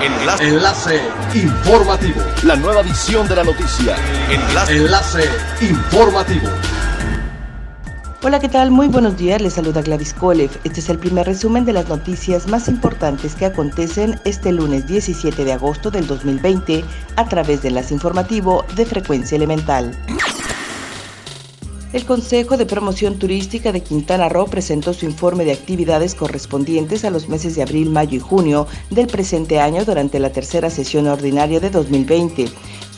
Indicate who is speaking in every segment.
Speaker 1: Enlace. Enlace informativo.
Speaker 2: La nueva edición de la noticia.
Speaker 1: Enlace. Enlace informativo.
Speaker 3: Hola, ¿qué tal? Muy buenos días. Les saluda Gladys Kolev. Este es el primer resumen de las noticias más importantes que acontecen este lunes 17 de agosto del 2020 a través de Enlace Informativo de Frecuencia Elemental. El Consejo de Promoción Turística de Quintana Roo presentó su informe de actividades correspondientes a los meses de abril, mayo y junio del presente año durante la tercera sesión ordinaria de 2020.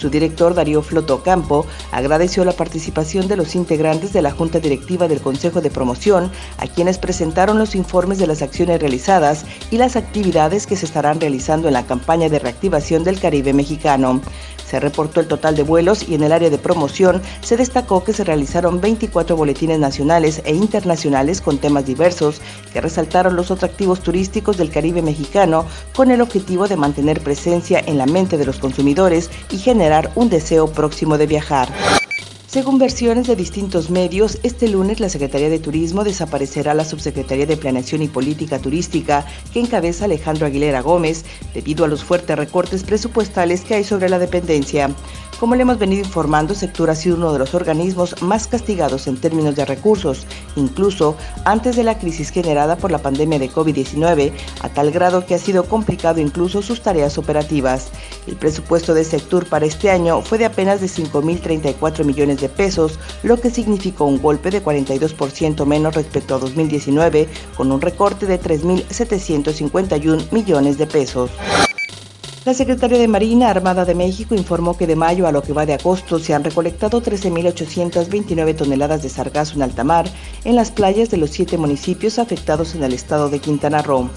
Speaker 3: Su director, Darío Floto Campo, agradeció la participación de los integrantes de la Junta Directiva del Consejo de Promoción, a quienes presentaron los informes de las acciones realizadas y las actividades que se estarán realizando en la campaña de reactivación del Caribe mexicano. Se reportó el total de vuelos y en el área de promoción se destacó que se realizaron 24 boletines nacionales e internacionales con temas diversos que resaltaron los atractivos turísticos del Caribe mexicano con el objetivo de mantener presencia en la mente de los consumidores y generar un deseo próximo de viajar. Según versiones de distintos medios, este lunes la Secretaría de Turismo desaparecerá la Subsecretaría de Planeación y Política Turística que encabeza Alejandro Aguilera Gómez debido a los fuertes recortes presupuestales que hay sobre la dependencia. Como le hemos venido informando, Sectur ha sido uno de los organismos más castigados en términos de recursos, incluso antes de la crisis generada por la pandemia de COVID-19, a tal grado que ha sido complicado incluso sus tareas operativas. El presupuesto de Sectur para este año fue de apenas de 5.034 millones de pesos, lo que significó un golpe de 42% menos respecto a 2019, con un recorte de 3.751 millones de pesos. La Secretaría de Marina Armada de México informó que de mayo a lo que va de agosto se han recolectado 13.829 toneladas de sargazo en alta mar en las playas de los siete municipios afectados en el estado de Quintana Roo.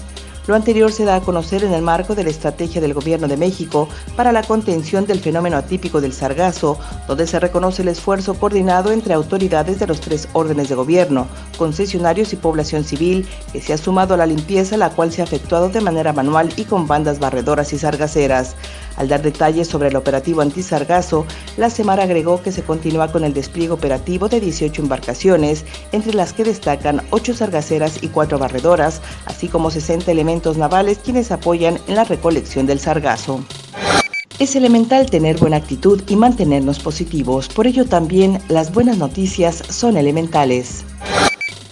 Speaker 3: Lo anterior se da a conocer en el marco de la estrategia del Gobierno de México para la contención del fenómeno atípico del sargazo, donde se reconoce el esfuerzo coordinado entre autoridades de los tres órdenes de gobierno, concesionarios y población civil, que se ha sumado a la limpieza, la cual se ha efectuado de manera manual y con bandas barredoras y sargaceras. Al dar detalles sobre el operativo antisargazo, la Semar agregó que se continúa con el despliegue operativo de 18 embarcaciones, entre las que destacan 8 sargaceras y 4 barredoras, así como 60 elementos navales quienes apoyan en la recolección del sargazo. Es elemental tener buena actitud y mantenernos positivos, por ello también las buenas noticias son elementales.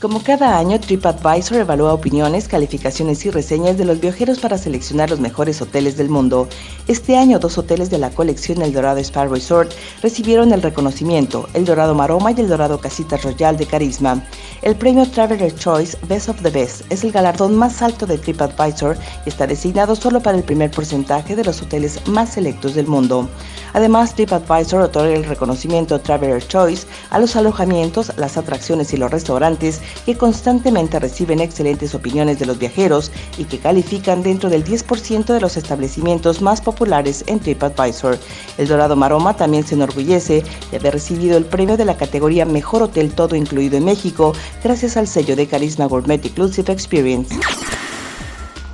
Speaker 3: Como cada año, TripAdvisor evalúa opiniones, calificaciones y reseñas de los viajeros para seleccionar los mejores hoteles del mundo. Este año, dos hoteles de la colección El Dorado Spa Resort recibieron el reconocimiento, El Dorado Maroma y El Dorado Casita Royal de Carisma. El premio Traveler Choice Best of the Best es el galardón más alto de TripAdvisor y está designado solo para el primer porcentaje de los hoteles más selectos del mundo. Además, TripAdvisor otorga el reconocimiento Traveler Choice a los alojamientos, las atracciones y los restaurantes que constantemente reciben excelentes opiniones de los viajeros y que califican dentro del 10% de los establecimientos más populares en TripAdvisor. El Dorado Maroma también se enorgullece de haber recibido el premio de la categoría Mejor Hotel Todo Incluido en México gracias al sello de Carisma Gourmet Inclusive Experience.